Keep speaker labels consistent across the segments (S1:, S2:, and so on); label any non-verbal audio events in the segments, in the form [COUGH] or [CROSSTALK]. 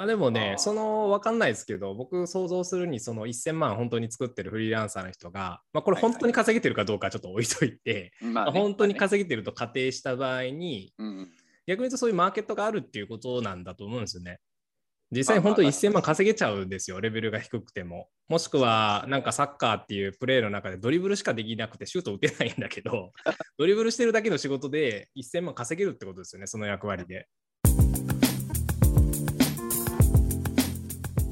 S1: まあ、でもねその分かんないですけど僕想像するにその1000万本当に作ってるフリーランサーの人が、まあ、これ本当に稼げてるかどうかはちょっと置いといて、
S2: まあね
S1: 本当に稼げてると仮定した場合に逆に言うとそういうマーケットがあるっていうことなんだと思うんですよね。実際に本当
S2: まあまあ
S1: 1000万稼げちゃうんですよ、レベルが低くても。もしくは、なんかサッカーっていうプレーの中でドリブルしかできなくてシュート打てないんだけど、[LAUGHS] ドリブルしてるだけの仕事で1000万稼げるってことですよね、その役割で。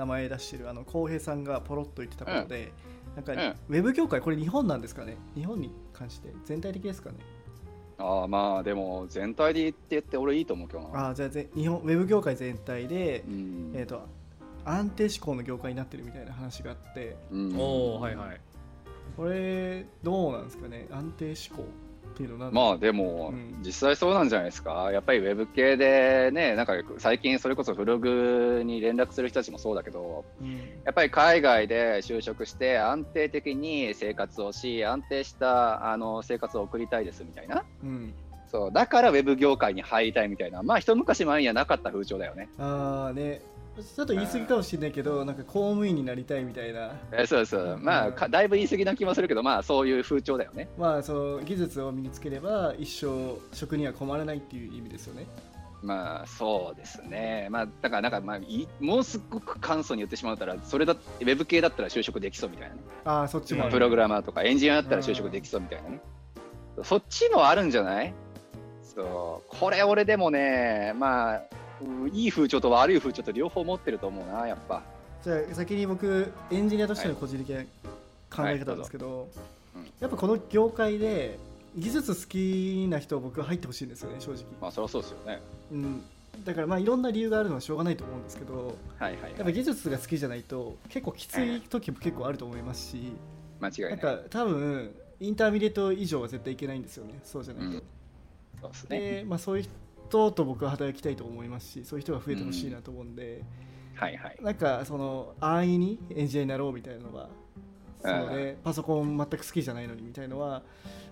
S3: 名前出してるあの浩平さんがポロッと言ってたことで、なんか、
S2: うん。
S3: ウェブ業界これ日本なんですかね？日本に関して全体的ですかね？
S2: ああまあでも全体で言って言って俺いいと思うけどな。
S3: ああじゃあぜ日本ウェブ業界全体で、
S2: うん。
S3: えっ、と安定志向の業界になってるみたいな話があって
S2: うん。
S1: おおはいはい。
S3: これどうなんですかね？安定志向っていうのは
S2: まあでも、
S3: うん
S2: 実際そうなんじゃないですか？やっぱりウェブ系でね、なんか最近それこそブログに連絡する人たちもそうだけど、
S3: うん
S2: やっぱり海外で就職して安定的に生活をし、安定したあの生活を送りたいですみたいな。
S3: うん
S2: そうだからウェブ業界に入りたいみたいな、まあ一昔前にはなかった風潮だよね。
S3: ああねちょっと言い過ぎかもしれないけどなんか公務員になりたいみたいな
S2: えそうそう、まあかだいぶ言い過ぎな気もするけど、まあそういう風潮だよね。
S3: まあその技術を身につければ一生職には困らないっていう意味ですよね
S2: まあそうですね。まあだからなんかまあいもうすごく簡素に言ってしまうたら、それだウェブ系だったら就職できそうみたいなね。
S3: ああそっちもある
S2: プログラマーとかエンジニアだったら就職できそうみたいなね。そっちもあるんじゃない？そう。これ俺でもね、まあ、ういい風潮と悪い風潮と両方持ってると思うな、やっぱ。
S3: じゃあ先に僕エンジニアとしての個人的な考え方ですけど、
S2: うん
S3: やっぱこの業界で技術好きな人は僕は入ってほしいんですよね正直、
S2: まあそりゃそうですよね。
S3: うん、だからまあいろんな理由があるのはしょうがないと思うんですけど
S2: はいはい、
S3: やっぱ
S2: はい。
S3: 技術が好きじゃないと結構きつい時も結構あると思いますし
S2: 間違いない。
S3: なんか多分 intermediate 以上は絶対いけないんですよねそうじゃないと、
S2: うんそうですね。
S3: でまあ、そういう人と僕は働きたいと思いますしそういう人が増えてほしいなと思うんで、
S2: はいはい。
S3: なんかその安易にエンジニアになろうみたいなのがそのねパソコン全く好きじゃないのにみたいのは、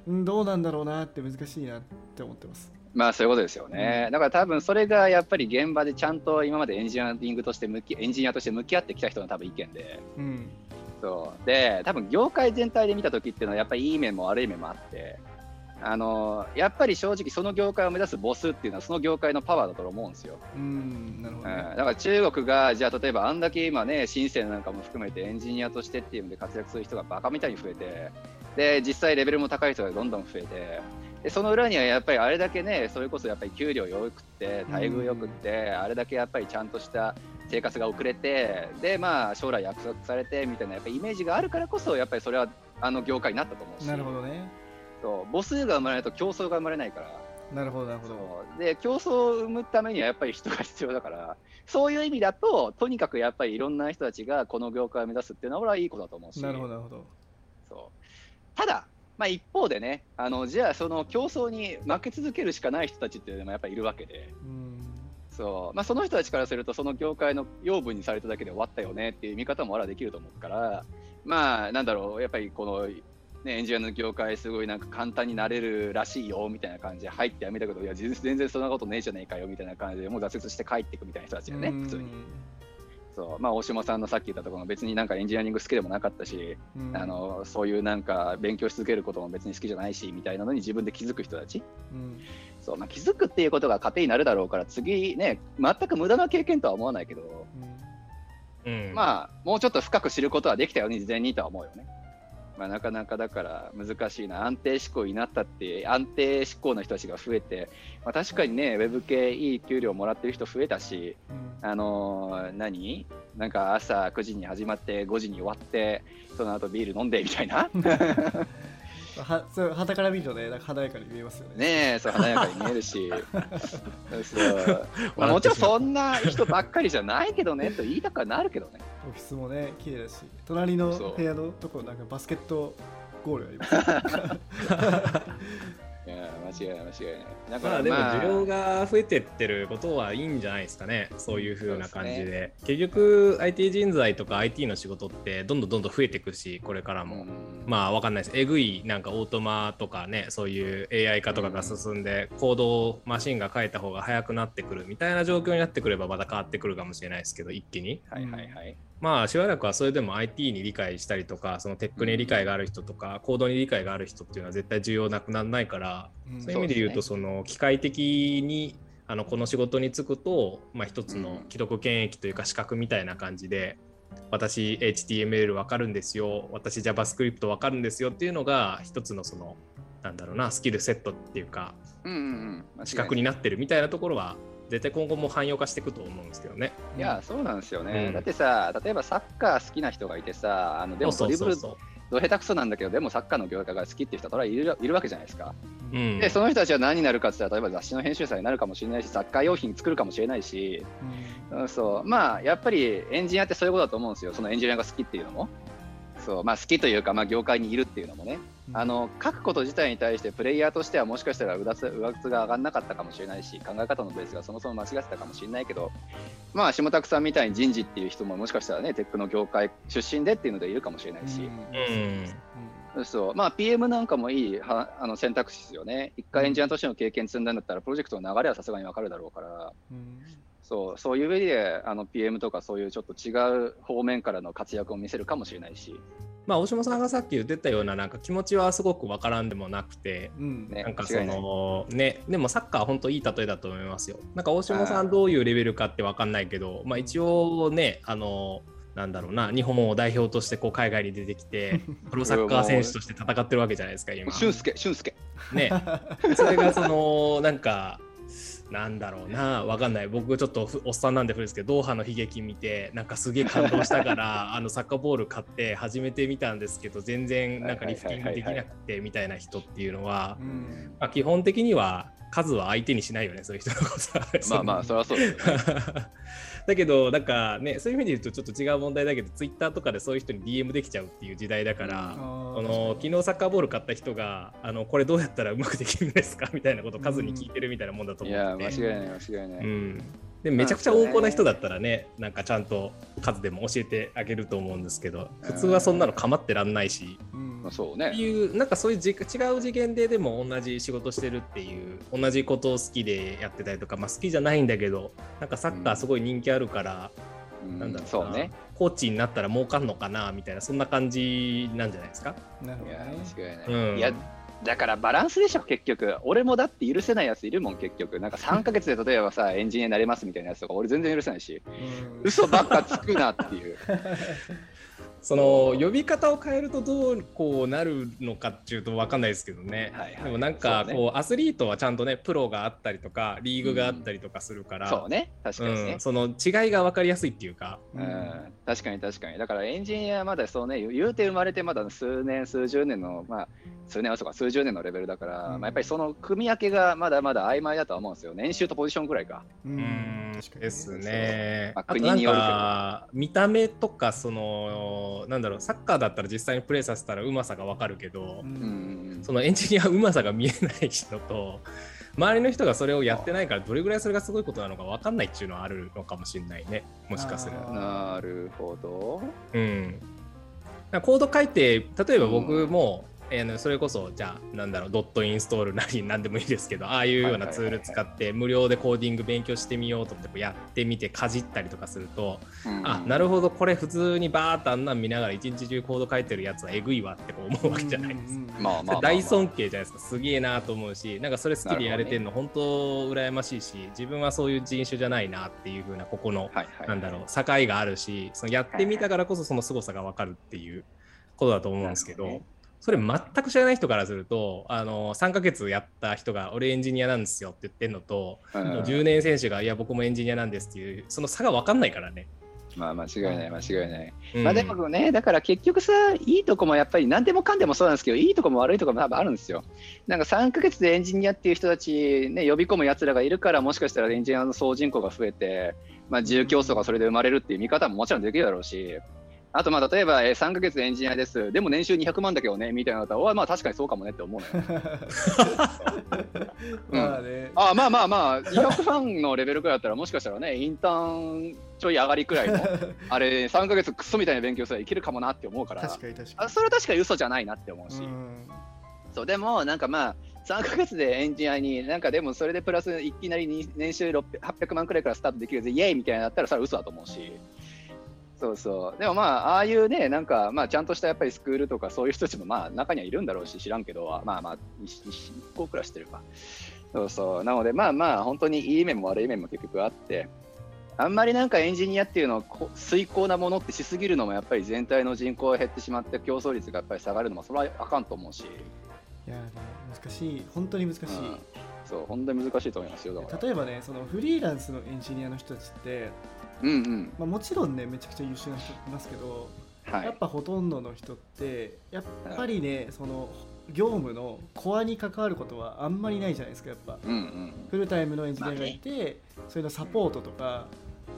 S3: うん、どうなんだろうなって難しいなって思ってます。
S2: まあそういうことですよね。だから多分それがやっぱり現場でちゃんと今までエンジニアリングとして向き、エンジニアとして向き合ってきた人の多分意見で。
S3: うん
S2: そうで多分業界全体で見た時っていうのはやっぱりいい面も悪い面もあってあのやっぱり正直その業界を目指すボスっていうのはその業界のパワーだと思うんですよ、
S3: うんなるほ
S2: うん、だから中国がじゃあ例えばあんだけ今ね深センなんかも含めてエンジニアとしてっていうので活躍する人がバカみたいに増えてで実際レベルも高い人がどんどん増えてでその裏にはやっぱりあれだけねそれこそやっぱり給料よくって待遇よくってあれだけやっぱりちゃんとした生活が遅れてでまあ将来約束されてみたいなやっぱイメージがあるからこそやっぱりそれはあの業界になったと思うし。
S3: なるほどね
S2: そう母数が生まれないと競争が生まれないから。
S3: なるほどなるほど。
S2: で競争を生むためにはやっぱり人が必要だからそういう意味だととにかくやっぱりいろんな人たちがこの業界を目指すっていうのは俺はいいことだと思うし。
S3: なるほどなるほど。
S2: そう。ただ、まあ、一方でねあのじゃあその競争に負け続けるしかない人たちっていうのもやっぱりいるわけで。
S3: うん。
S2: そう、まあ、その人たちからするとその業界の養分にされただけで終わったよねっていう見方もあらできると思うから。まあなんだろうやっぱりこの、ね、エンジニアの業界すごいなんか簡単になれるらしいよみたいな感じで入ってやめたけどいや全然そんなことねえじゃねえかよみたいな感じでもう挫折して帰っていくみたいな人たちだよね
S3: うん。
S2: 普通に。そう、まあ、大島さんのさっき言ったところも別になんかエンジニアリング好きでもなかったし、
S3: うん。
S2: あのそういうなんか勉強し続けることも別に好きじゃないしみたいなのに自分で気づく人たち。
S3: うん。
S2: そう、まあ、気づくっていうことが糧になるだろうから次ね全く無駄な経験とは思わないけど、
S1: うん、
S2: まあもうちょっと深く知ることはできたよね事前にとは思うよね。まあ、なかなかだから難しいな。安定志向になったって安定志向の人たちが増えて、まあ、確かにねウェブ系いい給料もらってる人増えたし
S3: うん。
S2: あのー何？なんか朝9時に始まって5時に終わってその後ビール飲んでみたいな [LAUGHS]
S3: はそう旗から見るとねなんか華やかに見えますよね。
S2: ねえそう華やかに見えるし。[LAUGHS] そう、まあ、もちろんそんな人ばっかりじゃないけどねと言いたくはなるけどね。
S3: オフィスもね綺麗だし隣の部屋のとこなんかバスケットゴールあります [LAUGHS]
S2: いや間違いない間違いないだから
S1: まあでも需要が増えてってることはいいんじゃないですかね、そういう風な感じで。
S2: そう
S1: 結局 IT 人材とか IT の仕事ってどんどんどんどん増えていくし、これからも。まあわかんないです。えぐいなんかオートマとかね、そういう AI 化とかが進んで、行動マシンが変えた方が早くなってくるみたいな状況になってくればまた変わってくるかもしれないですけど、一気に。
S2: はいはいはい
S1: まあしばらくはそれでも IT に理解したりとか、そのテックに理解がある人とか、コードに理解がある人っていうのは絶対重要なくならないから、
S3: うん。
S1: そういう意味で言うと、その機械的にあのこの仕事に就くと、まあ、一つの
S2: うん。
S1: 既読権益というか資格みたいな感じで、私 HTML わかるんですよ、私 JavaScript わかるんですよっていうのが一つのそのなんだろうなスキルセットっていうか
S2: うんうん
S1: 資格になってるみたいなところは絶対今後も汎用化していくと思うんですけどね。
S2: いやそうなんですよね、
S1: うん。
S2: だってさ例えばサッカー好きな人がいてさあのでもドリブルど下手くそなんだけどでもサッカーの業界が好きっていう人はそれはいるいるわけじゃないですか、
S1: そう。うん。
S2: でその人たちは何になるかって言ったら例えば雑誌の編集者になるかもしれないしサッカー用品作るかもしれないし、
S3: うん。
S2: うん、そう。まあやっぱりエンジニアってそういうことだと思うんですよ。そのエンジニアが好きっていうのもそうまあ好きというか、まあ、業界にいるっていうのもねあの書くこと自体に対してプレイヤーとしてはもしかしたら上つ上靴が上がんなかったかもしれないし考え方のベースがそもそも間違ってたかもしれないけどまあ下拓さんみたいに人事っていう人ももしかしたらねテックの業界出身でっていうのでいるかもしれないし、
S1: うん。
S2: そう。まあ PM なんかもいいはあの選択肢ですよね。一回エンジニアとしての経験積んだんだったらプロジェクトの流れはさすがに分かるだろうから。
S3: うん
S2: そうそういう上であの PM とかそういうちょっと違う方面からの活躍を見せるかもしれないし、
S1: まあ大島さんがさっき言ってたようななんか気持ちはすごくわからんでもなくて、
S3: うん
S2: ね
S1: なんかそのね、でもサッカーは本当いい例えだと思いますよ。なんか大島さんどういうレベルかって分かんないけど、まあ一応ね、あの、なんだろうな、日本を代表としてこう海外に出てきて、[LAUGHS] プロサッカー選手として戦ってるわけじゃないですか、今。
S2: 俊介俊介
S1: ね。それがその、なんか、なんだろうな、わかんない。僕ちょっとふおっさんなんで古いですけど、ドーハの悲劇見て、なんかすげえ感動したから、[LAUGHS] あのサッカーボール買って始めてみたんですけど、全然なんかリフティングできなくてみたいな人っていうのは
S3: う、ん
S1: まあ、基本的には数は相手にしないよね、そういう人のことは。
S2: まあまあそれはそうですよね [LAUGHS]
S1: だけど、なんかね、そういう意味で言うとちょっと違う問題だけど、ツイッターとかでそういう人に DM できちゃうっていう時代だから、この昨日サッカーボール買った人があのこれどうやったらうまくできるんですかみたいなことを数に聞いてるみたいなもんだと
S2: い
S1: 思ってて、
S2: や間違いない間違いない、
S1: うん、でめちゃくちゃ温厚な人だったらねなんかちゃんと数でも教えてあげると思うんですけど普通はそんなの構ってらんないし、
S3: うん。
S2: まあ、そう
S1: って
S2: ね
S1: いうなんかそういうじ違う次元ででも同じ仕事してるっていう同じことを好きでやってたりとか、まあ、好きじゃないんだけどなんかサッカーすごい人気あるから、
S2: うん。
S1: なんだろうな
S2: そうね。
S1: コーチになったら儲かんのかなみたいなそんな感じなんじゃないですか？
S3: なるほどね。
S2: 間違いない、
S1: うん。
S2: いやだからバランスでしょ結局。俺もだって許せないやついるもん結局。なんか3ヶ月で例えばさ [LAUGHS] エンジニアになれますみたいなやつとか俺全然許せないし。
S3: うん。
S2: 嘘ばっかつくなっていう [LAUGHS]
S1: その呼び方を変えるとどうこうなるのかっていうと分かんないですけどね、
S2: はいはい
S1: でもなんか
S2: そうね。
S1: こうアスリートはちゃんとねプロがあったりとかリーグがあったりとか。するから、
S2: そうね。確かにね。
S1: うん、その違いが分かりやすいっていうか、
S2: うん。確かに確かに。だからエンジニアはまだそうね、言うて生まれてまだ数年、数十年の、まあ、数年はそうか、数十年のレベルだから、
S3: うん。
S2: まあ、やっぱりその組み分けがまだまだ曖昧だとは思うんですよ。年収とポジションぐらいか。
S3: う
S1: うん。
S3: ん確かにね。
S1: ですね。
S2: まあ
S1: あとなん
S2: 国によるけど。
S1: か見た目とかそのなんだろうサッカーだったら実際にプレーさせたらうまさが分かるけど、
S3: う
S2: うんん。
S1: そのエンジニアはうまさが見えない人と [LAUGHS] 周りの人がそれをやってないからどれぐらいそれがすごいことなのか分かんないっていうのはあるのかもしれないねもしかする
S2: なるほど。
S1: うん、コード書いて例えば僕も、えそれこそじゃあなんだろうドットインストールなり何でもいいですけどああいうようなツール使って無料でコーディング勉強してみようと思ってやってみてかじったりとかすると、あなるほどこれ普通にバーッとあんなん見ながら一日中コード書いてるやつはえぐいわってこう思うわけじゃないですか。大尊敬じゃないですか。すげえなと思うしなんかそれ好きでやれてるの本当羨ましいし自分はそういう人種じゃないなっていう風なここの。なんだろう境があるしそのやってみたからこそその凄さが分かるっていうことだと思うんですけど
S2: なるほどね
S1: それ全く知らない人からするとあの3ヶ月やった人が俺エンジニアなんですよって言ってんのと、
S2: うん
S1: 10年選手がいや僕もエンジニアなんですっていうその差が分かんないからね。
S2: まあ間違いない間違いない。
S1: うん
S2: まあでもね、だから結局さ、いいとこもやっぱり何でもかんでもそうなんですけど、いいとこも悪いとこも多分あるんですよ。なんか3ヶ月でエンジニアっていう人たち、ね、呼び込むやつらがいるから、もしかしたらエンジニアの総人口が増えて、まあ、自由競争がそれで生まれるっていう見方ももちろんできるだろうし、あとまあ例えば、えー3ヶ月でエンジニアです、でも年収200万だけどね、みたいなのだったら、おいまあ確かにそうかもねって思うのよ。[LAUGHS]
S3: まあね、
S2: あまあまあまあ、200ファンのレベルくらいだったら、もしかしたらね、インターンちょい上がりくらいの、[LAUGHS] あれ、3ヶ月クソみたいな勉強すればいけるかもなって思うから、
S3: 確かに確か
S2: あそれは確かに嘘じゃないなって思うし、
S3: に。うん
S2: そうでも、なんかまあ、3ヶ月でエンジニアに、なんかでもそれでプラスいきなりに年収600 800万くらいからスタートできるぜ、イエーイみたいなのだったら、それは嘘だと思うし。そうそう。でもまあ、ああいうね、なんか、まあ、ちゃんとしたやっぱりスクールとか、そういう人たちもまあ、中にはいるんだろうし、知らんけど、まあまあ、一一個くらいしてるか。そうそう。なので、まあまあ、本当にいい面も悪い面も結局あって、あんまりなんかエンジニアっていうのをこ遂行なものってしすぎるのもやっぱり全体の人口が減ってしまって競争率がやっぱり下がるのもそれはあかんと思うし、
S3: いやね難しい本当に難しい、
S2: うんそう本当に難しいと思いますよ
S3: 例えばねそのフリーランスのエンジニアの人たちって、
S2: うんうん。
S3: まあ、もちろんねめちゃくちゃ優秀な人いますけど、
S2: はい。
S3: やっぱほとんどの人ってやっぱりねその業務のコアに関わることはあんまりないじゃないですかやっぱ。
S2: うんうん。
S3: フルタイムのエンジニアがいて、それのサポートとか、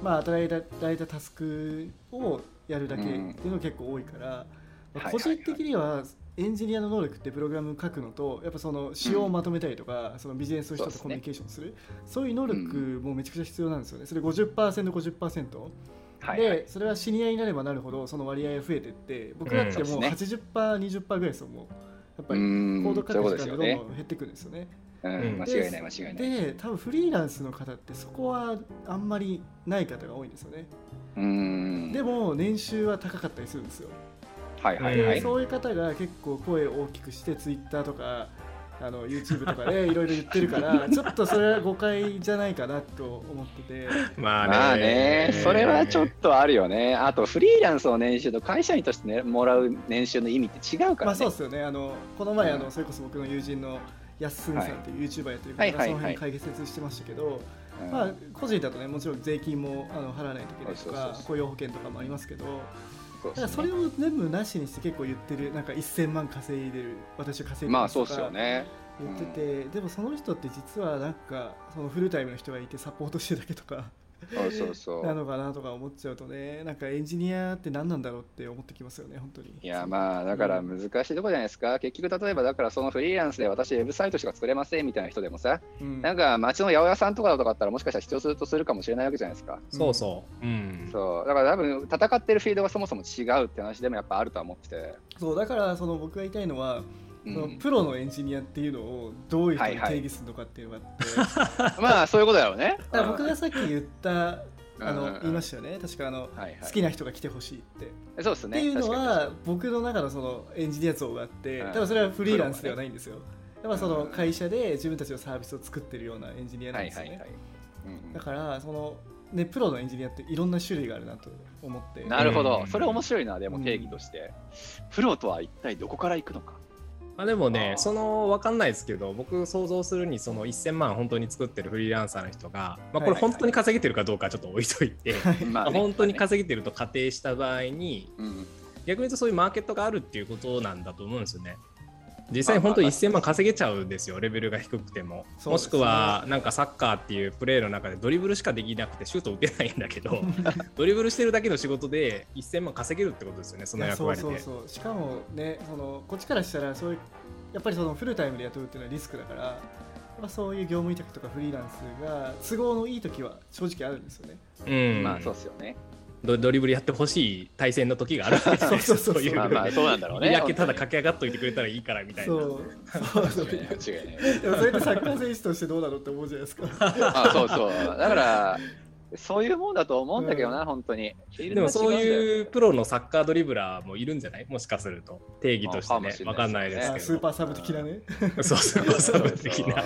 S3: まあ、与えられたタスクをやるだけっていうのが結構多いから、まあ個人的にはエンジニアの能力ってプログラム書くのとやっぱその仕様をまとめたりとか、そのビジネスの人とコミュニケーションする。そう,、いう能力もめちゃくちゃ必要なんですよね。それ 50%50%、50%
S2: はいはい。
S3: でそれはシニアになればなるほどその割合が増えていって僕だってもう
S2: うんそうで
S3: 80%、20%ぐらいですよもう。やっぱ
S2: う
S3: り
S2: ん
S3: コード書く時間がどんどん減っていくんですよね。
S2: うん。
S1: うん
S2: 間違いない間違いない。
S3: で多分フリーランスの方ってそこはあんまりない方が多いんですよね、
S2: うん。
S3: でも年収は高かったりするんですよ、
S2: はいはいはい。
S3: そういう方が結構声を大きくしてツイッターとかあの YouTube とかで [LAUGHS] いろいろ言ってるからちょっとそれは誤解じゃないかなと思ってて。[LAUGHS]
S1: まあね。
S2: まあね、それはちょっとあるよね。あと、フリーランスの年収と会社員として、ね、もらう年収の意味って違うからね。
S3: まあそうですよね。あのこの前あ
S2: うん。
S3: のそれこそ僕の友人のやっすんさんっていう YouTuber やってる方がそ
S2: はいはいはい。
S3: の辺解説してましたけど、
S2: うん。
S3: まあ、個人だとねもちろん税金もあの払わないといけないとか雇用保険とかもありますけどだからそれを全部なしにして結構言ってるなんか1000万稼いでる私は稼いで
S2: まあ
S3: ますとか
S2: そうっすよね。
S3: 言ってて、でもその人って実はなんかそのフルタイムの人がいてサポートしてるだけとか
S2: そうそうそ
S3: な
S2: う。
S3: のかなとか思っちゃうとねなんかエンジニアって何なんだろうって思ってきますよね本当に
S2: いやまあだから難しいとこじゃないですか、結局例えばだからそのフリーランスで私ウェブサイトしか作れませんみたいな人でもさ、
S3: うん
S2: なんか街の八百屋さんとかだとかだったらもしかしたら必要するとするかもしれないわけじゃないですか。
S1: そうそう。うん。
S2: そうだから多分戦ってるフィールドがそもそも違うって話でもやっぱあるとは思ってて、
S3: そうだからその僕が言いたいのは、
S2: うん
S3: そのプロのエンジニアっていうのをどういうふうに定義するのかっていうのがあって、
S2: まあそういうことだろうね。
S3: だ僕がさっき言ったあの
S2: うんうんうん
S3: 言いましたよね確かあの、
S2: はいはい
S3: 好きな人が来てほしいって。
S2: そうですね。
S3: っていうのは僕の中のそのエンジニア像があって
S2: うん
S3: 多分それはフリーランスではないんですよ。やっぱその
S2: うん
S3: 会社で自分たちのサービスを作ってるようなエンジニアなんですよね。
S2: はいはいはい。うん
S3: だからそのねプロのエンジニアっていろんな種類があるなと思って。
S2: なるほど
S1: う、ん
S2: それ面白いな、でも定義として。プロとは一体どこから行くのか。
S1: まあ、でもねその分かんないですけど僕想像するにその1000万本当に作ってるフリーランサーの人が、まあ、これ本当に稼げてるかどうかはちょっと置いといて、[LAUGHS]
S2: まあね。
S1: 本当に稼げてると仮定した場合に
S2: うん。
S1: 逆に言うとそういうマーケットがあるっていうことなんだと思うんですよね。実際に本当に1000万稼げちゃうんですよレベルが低くても、もしくはなんかサッカーっていうプレーの中でドリブルしかできなくてシュート打てないんだけど [LAUGHS] ドリブルしてるだけの仕事で1000万稼げるってことですよねその役割で。
S3: そうそうしかもねそのこっちからしたらそういうやっぱりそのフルタイムで雇うっていうのはリスクだからやっぱそういう業務委託とかフリーランスが都合のいい時は正直あるんですよね。
S1: うん
S2: まあそうっすよね。
S1: ドドリブルやってほしい対戦の時があるわけですか
S3: そうそうそう
S1: いう
S2: まあまあそうなんだろうね。
S1: だけただ駆け上がっといてくれたらいいからみたいな。
S3: そうそう。[LAUGHS] でもそれってサッカー選手としてどうなのって思うじゃないですか。
S2: あそうそう。だから、そういうもんだと思うんだけどな、本当に。
S1: でもそう
S2: う
S1: いうプロのサッカードリブラーもいるんじゃないもしかすると。定義としてね。わかんないです
S3: あ
S1: けど。
S3: スーパーサブ的なね。[LAUGHS]
S1: そうスーパーサブ的な。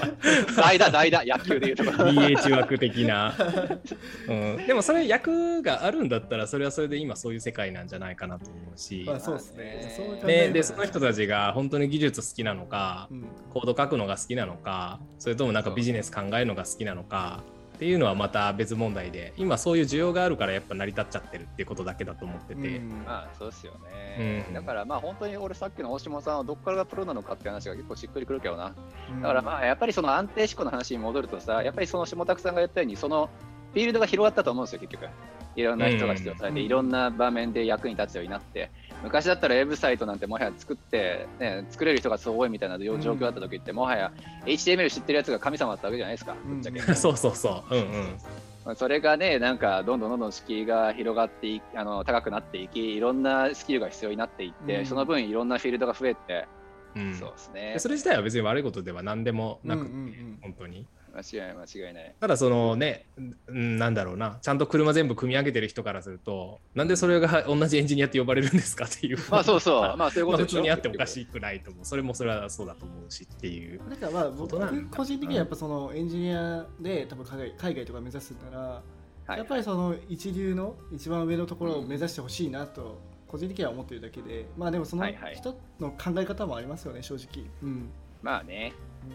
S2: 代打、代打、野球でいうと。ころ。
S1: DH 枠的な、[LAUGHS] うん、でもそれ役があるんだったらそれはそれで今そういう世界なんじゃないかなと思うし、
S3: まあそうですね。
S1: ででその人たちが本当に技術好きなのか
S3: うん。
S1: コード書くのが好きなのかそれともなんかビジネス考えるのが好きなのかっていうのはまた別問題で今そういう需要があるからやっぱ成り立っちゃってるっていうことだけだと思ってて、
S3: うん。
S2: まあそうですよね、
S1: うん。
S2: だからまあ本当に俺さっきの大島さんはどこからがプロなのかって話が結構しっくりくるけどな。
S3: うん。
S2: だからまあやっぱりその安定志向の話に戻るとさやっぱりその下拓さんが言ったようにそのフィールドが広がったと思うん。ですよ結局いろんな人が必要されて、
S3: うん
S2: いろんな場面で役に立つようになって昔だったらウェブサイトなんてもはや作って、ね、作れる人がすごいみたいな状況だった時って、もはや HTML 知ってるやつが神様だったわけじゃないですか、ぶっちゃけ。
S1: そうそうそう。うんうん。
S2: まあそれがね、なんかどんどんどんどん敷居が広がっていあの高くなっていき、いろんなスキルが必要になっていって、
S3: うん。
S2: その分いろんなフィールドが増えて、
S1: うん。
S2: そうですね。
S1: で。それ自体は別に悪いことでは何でもなく、
S3: うんうんうん。
S1: 本当に
S2: 間違いない間違いない。
S1: ただそのね、うんなんだろうな、ちゃんと車全部組み上げてる人からすると、なんでそれが同じエンジニアって呼ばれるんですかっていう。
S2: まあそうそう、[LAUGHS] まあそういうことでしょ
S1: 通にあっておかしくないと思う。それもそれはそうだと思うしっていう。
S3: だからまあ僕個人的にはやっぱそのエンジニアで多分海外海外とか目指すなら、
S2: はい。
S3: やっぱりその一流の一番上のところを目指してほしいなと個人的には思ってるだけで。まあでもその人の考え方もありますよね正直、うん
S2: まあね、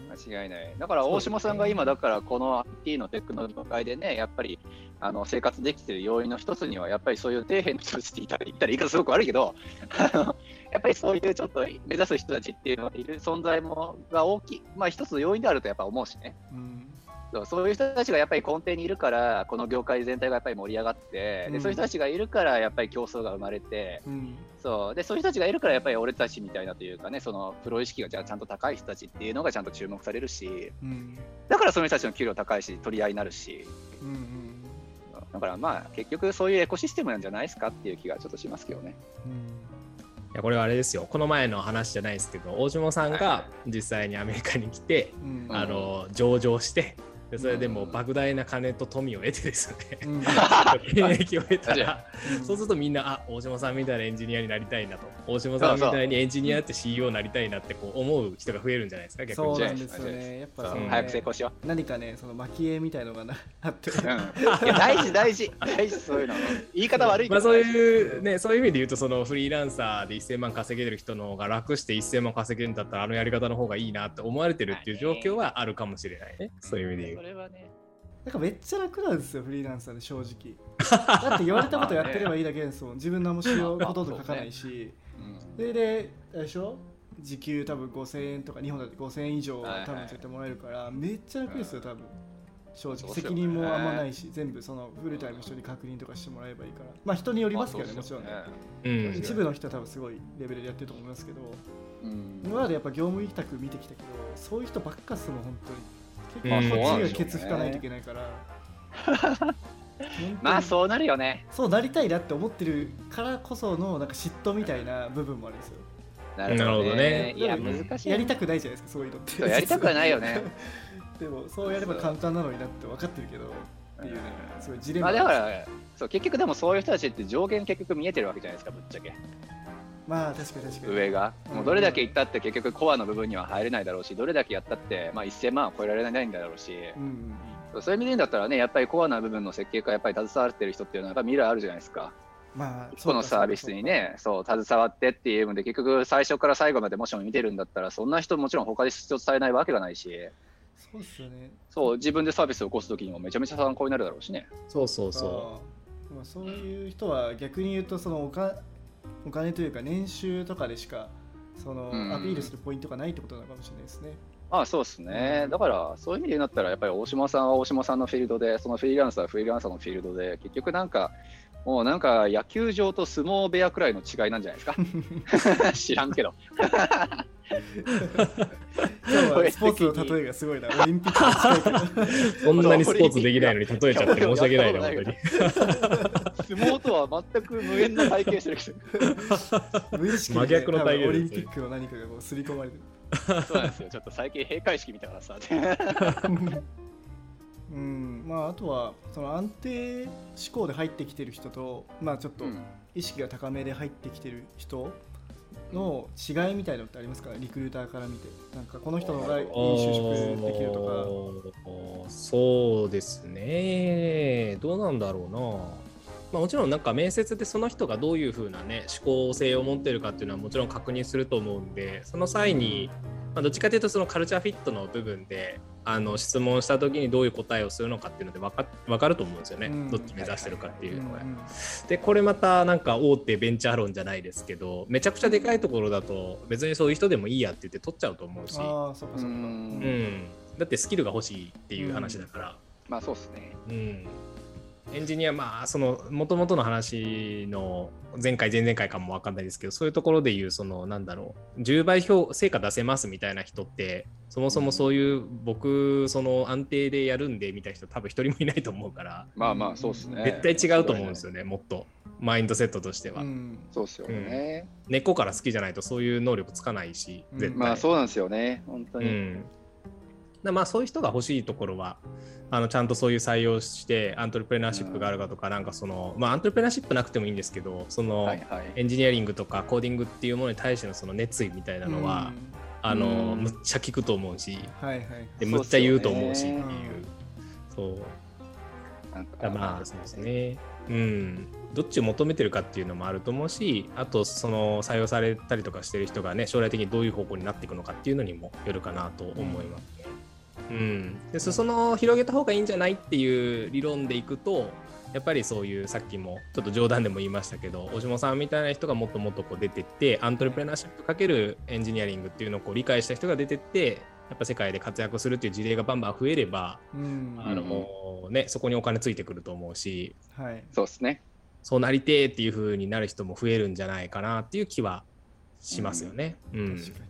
S2: 間違いない。だから大島さんが今、だからこの IT のテックの業界でね、やっぱりあの生活できてる要因の一つには、やっぱりそういう底辺の人たちって言ったら言ったら言い方すごく悪いけど、あ [LAUGHS] のやっぱりそういうちょっと目指す人たちっていうのがいる存在もが大きい、まあ一つの要因であるとやっぱ思うしね。
S3: うん
S2: そうそういう人たちがやっぱり根底にいるから、この業界全体がやっぱり盛り上がって、
S3: うん。
S2: でそういう人たちがいるから、やっぱり競争が生まれて、
S3: うん。
S2: そう。でそういう人たちがいるから、やっぱり俺たちみたいなというかね、そのプロ意識がじゃあちゃんと高い人たちっていうのがちゃんと注目されるし、
S3: うん。
S2: だからその人たちの給料高いし、取り合いになるし、
S3: うんうん
S2: だからまあ、結局そういうエコシステムなんじゃないですかっていう気がちょっとしますけどね。
S1: いやこれはあれですよ。この前の話じゃないですけど、大島さん
S2: はい。は
S1: が実際にアメリカに来て、
S3: うん。うん。
S1: あの上場して、でそれでもう莫大な金と富を得てですね、
S3: うん。[LAUGHS]
S1: 現役を得た
S2: 確
S1: ら、そうするとみんな、あ大島さんみたいなエンジニアになりたいなと、大島さんみたいにエンジニアって CEO になりたいなってこう思う人が増えるんじゃないですか、逆に。
S3: そうなんですよね。やっぱ
S2: そ
S3: の、ね、
S2: 早く成功しよ
S3: 何かねその蒔絵みたいのがなあって。
S2: う。うん、いや大事、大事、大事、そういうの。言い方悪いけど。
S1: まあそういうね、そういう意味で言うと、そのフリーランサーで1000万稼げる人の方が楽して1000万稼げるんだったら、あのやり方の方がいいなって思われてるっていう状況はあるかもしれないね。そういう意味で言。
S2: そうれはね、
S3: なんかめっちゃ楽なんですよフリーランサーで正直。[LAUGHS] だって言われたことやってればいいだけですもん。自分のもしようほとんど書かないし。
S2: うん。
S3: それであれでしょ？時給多分5000円とか日本だって5000円以上
S2: はいはい
S3: 多分絶対もらえるからめっちゃ楽ですよ多分。正直。
S2: ね。
S3: 責任もあんまないし全部そのフルタイムの人に確認とかしてもらえばいいから。まあ人によりますけどねもちろんね
S1: うん。
S3: 一部の人は多分すごいレベルでやってると思いますけど
S2: うん
S3: 今までやっぱ業務委託見てきたけどそういう人ばっかっすもん本当に
S1: うん
S3: 結構こっちがケツ拭かないといけないから。[LAUGHS]
S2: まあ
S3: う
S2: そうなるよね。
S3: そうなりたいなって思ってるからこそのなんか嫉妬みたいな部分もあるんですよ。
S2: な
S1: るほどね。
S2: いや、難しい。
S3: やりたくないじゃないですかそういうのって。
S2: そうやりたくはないよね。[LAUGHS]
S3: でもそうやれば簡単なのになって分かってるけどっていうねすごいジレン
S2: ま
S3: マ
S2: あだから、そう結局でもそういう人たちって上限結局見えてるわけじゃないですか、ぶっちゃけ。
S3: まあ確かに確かに。
S2: 上が。もうどれだけ行ったって結局コアの部分には入れないだろうし、どれだけやったって、まあ、1000万は超えられないんだろうし、
S3: うんうん
S2: そういう意味で言うんだったらね、やっぱりコアな部分の設計家やっぱり携わってる人っていうのはやっぱ未来あるじゃないですか。
S3: まあ
S2: このサービスにね、そう、携わってっていうので、結局最初から最後までもしも見てるんだったら、そんな人もちろん他で必要とされないわけがないし、
S3: そうっすよね。
S2: そう、自分でサービスを起こすときにもめちゃめちゃ参考になるだろうしね。
S1: そうそうそ
S3: あー。まあそういう人は逆に言うとそのおかお金というか年収とかでしかその
S2: うん
S3: アピールするポイントがないってことなのかもしれないですね。
S2: まあそうですね。だから、そういう意味で言うんだったら、やっぱり大島さんは大島さんのフィールドで、そのフリーランサーはフリーランサーのフィールドで、結局なんか、もうなんか野球場と相撲部屋くらいの違いなんじゃないですか？[LAUGHS] 知らんけど。
S3: スポーツの例えがすごいな。オリンピックに近いから。
S1: う。[LAUGHS] そんなにスポーツできないのに例えちゃって申し訳ないな、本当に。
S2: 相撲とは全く無縁の体験してる人。
S3: 無意識に、
S1: 真逆の体現
S3: 多分オリンピックの何かがこう刷り込まれてる。
S2: そうなんですよ。ちょっと最近閉会式見たからさ。
S3: うん、まああとはその安定志向で入ってきてる人と、まあちょっと
S2: うん
S3: 意識が高めで入ってきてる人の違いみたいのってありますか？リクルーターから見て。なんかこの人の方がいい就職できると
S1: あーそうですね。どうなんだろうな。まあ、もちろんなんか面接でその人がどういうふうなね思考性を持ってるかっていうのはもちろん確認すると思うんでその際にまあ、どっちかというとそのカルチャーフィットの部分であの質問した時にどういう答えをするのかっていうので分か分かると思うんですよね、
S3: うん。
S1: どっち目指してるかっていうのが。
S3: うん
S1: でこれまたなんか大手ベンチャー論じゃないですけどめちゃくちゃでかいところだと別にそういう人でもいいやって言って取っちゃうと思うし、
S3: ああそっか
S2: う
S3: そっか。
S1: うん。ん、だってスキルが欲しいっていう話だから。
S2: まあそうですね。
S1: うんエンジニア、まあ、その、もともとの話の前回、前々回かもわかんないですけど、そういうところでいう、その、なんだろう、10倍評成果出せますみたいな人って、そもそもそういう、僕、その安定でやるんでみたいな人、多分一人もいないと思うから、[LAUGHS]
S2: まあまあそうですね。
S1: 絶対違うと思うんですよね、もっと、マインドセットとしては。
S3: うん
S2: そうですよね。
S1: 根っこから好きじゃないと、そういう能力つかないし、
S3: うん
S1: 絶対。
S2: まあそうなんですよね。本当に。
S1: まあそういう人が欲しいところはあのちゃんとそういう採用してアントレプレナーシップがあるかとか、なんかそのまあアントレプレナーシップなくてもいいんですけどその、
S2: はいはい。
S1: エンジニアリングとかコーディングっていうものに対してのその熱意みたいなのは、あの
S2: うん。
S1: むっちゃ聞くと思うし
S3: うんはいはい。
S1: でむっちゃ言うと思うしっていう。
S2: そう
S1: まあそうですね。うん。どっちを求めてるかっていうのもあると思うしあとその採用されたりとかしてる人がね将来的にどういう方向になっていくのかっていうのにもよるかなと思います。ね。うん、でそその広げた方がいいんじゃないっていう理論でいくとやっぱりそういうさっきもちょっと冗談でも言いましたけど大島さんみたいな人がもっともっとこう出てってアントレプレナーシップかけるエンジニアリングっていうのをこう理解した人が出てってやっぱ世界で活躍するっていう事例がバンバン増えれば
S3: うん
S1: あの、ね、そこにお金ついてくると思うし
S3: はい
S2: そうですね。
S1: そうなりてーっていう風になる人も増えるんじゃないかなっていう気はしますよね。うん。
S3: 確か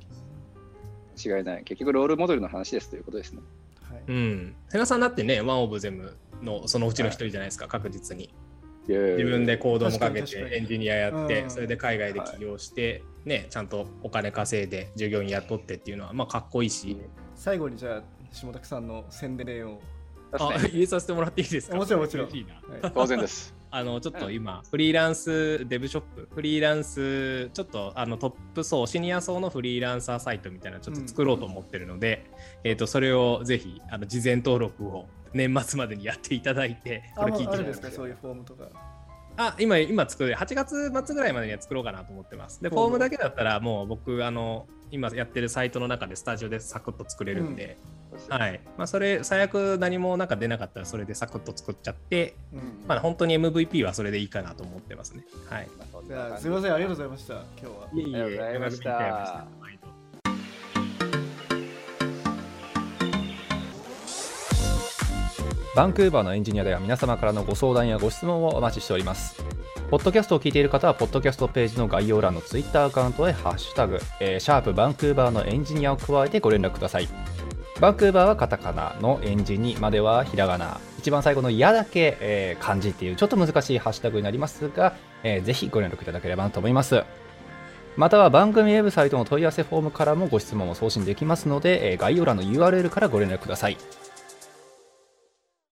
S2: 違いない。結局ロールモデルの話ですということですね。
S3: にはい。
S1: うん。瀬名さんだってね、ワンオブゼムのそのうちの一人じゃないですか、確実に。自
S2: 自
S1: 分でコードもかけてエンジニアやって、
S3: うん。
S1: それで海外で起業して、ね、ちゃんとお金稼いで従業員雇ってっていうのは、まあ、かっこいいし。
S3: 最後にじゃあ下田さんの宣伝を。
S1: あ、入れさせてもらっていいですか？
S3: もちろんもちろん。
S2: 当然です。
S1: あのちょっと今、フリーランスデブショップ、フリーランス、ちょっとあのトップ層、シニア層のフリーランサーサイトみたいなのちょっと作ろうと思ってるので、えー、とそれをぜひあの事前登録を年末までにやっていただいて、こ
S3: あ
S1: れ聞いて
S3: るんですか？そういうフォームとか
S1: あ今、今作る、8月末ぐらいまでには作ろうかなと思ってます。で、フォームだけだったら、もう僕、あの今やってるサイトの中でスタジオでサクッと作れるんで、はい。まあ、それ、最悪何もなんか出なかったら、それでサクッと作っちゃって、
S3: うん
S1: まあ、本当に MVP はそれでいいかなと思ってますね。はい。
S3: じゃあすみません。ありがとうございました。今日は。い
S1: えい
S2: ありがとうございました
S4: バンクーバーのエンジニアでは皆様からのご相談やご質問をお待ちしております。ポッドキャストを聞いている方は、ポッドキャストページの概要欄のツイッターアカウントへハッシュタグ、えーシャープバンクーバーのエンジニアを加えてご連絡ください。バンクーバーはカタカナのエンジニまではひらがな。一番最後のやだけ、えー漢字っていうちょっと難しいハッシュタグになりますが、えーぜひご連絡いただければなと思います。または番組ウェブサイトの問い合わせフォームからもご質問を送信できますので、え概要欄の URL からご連絡ください。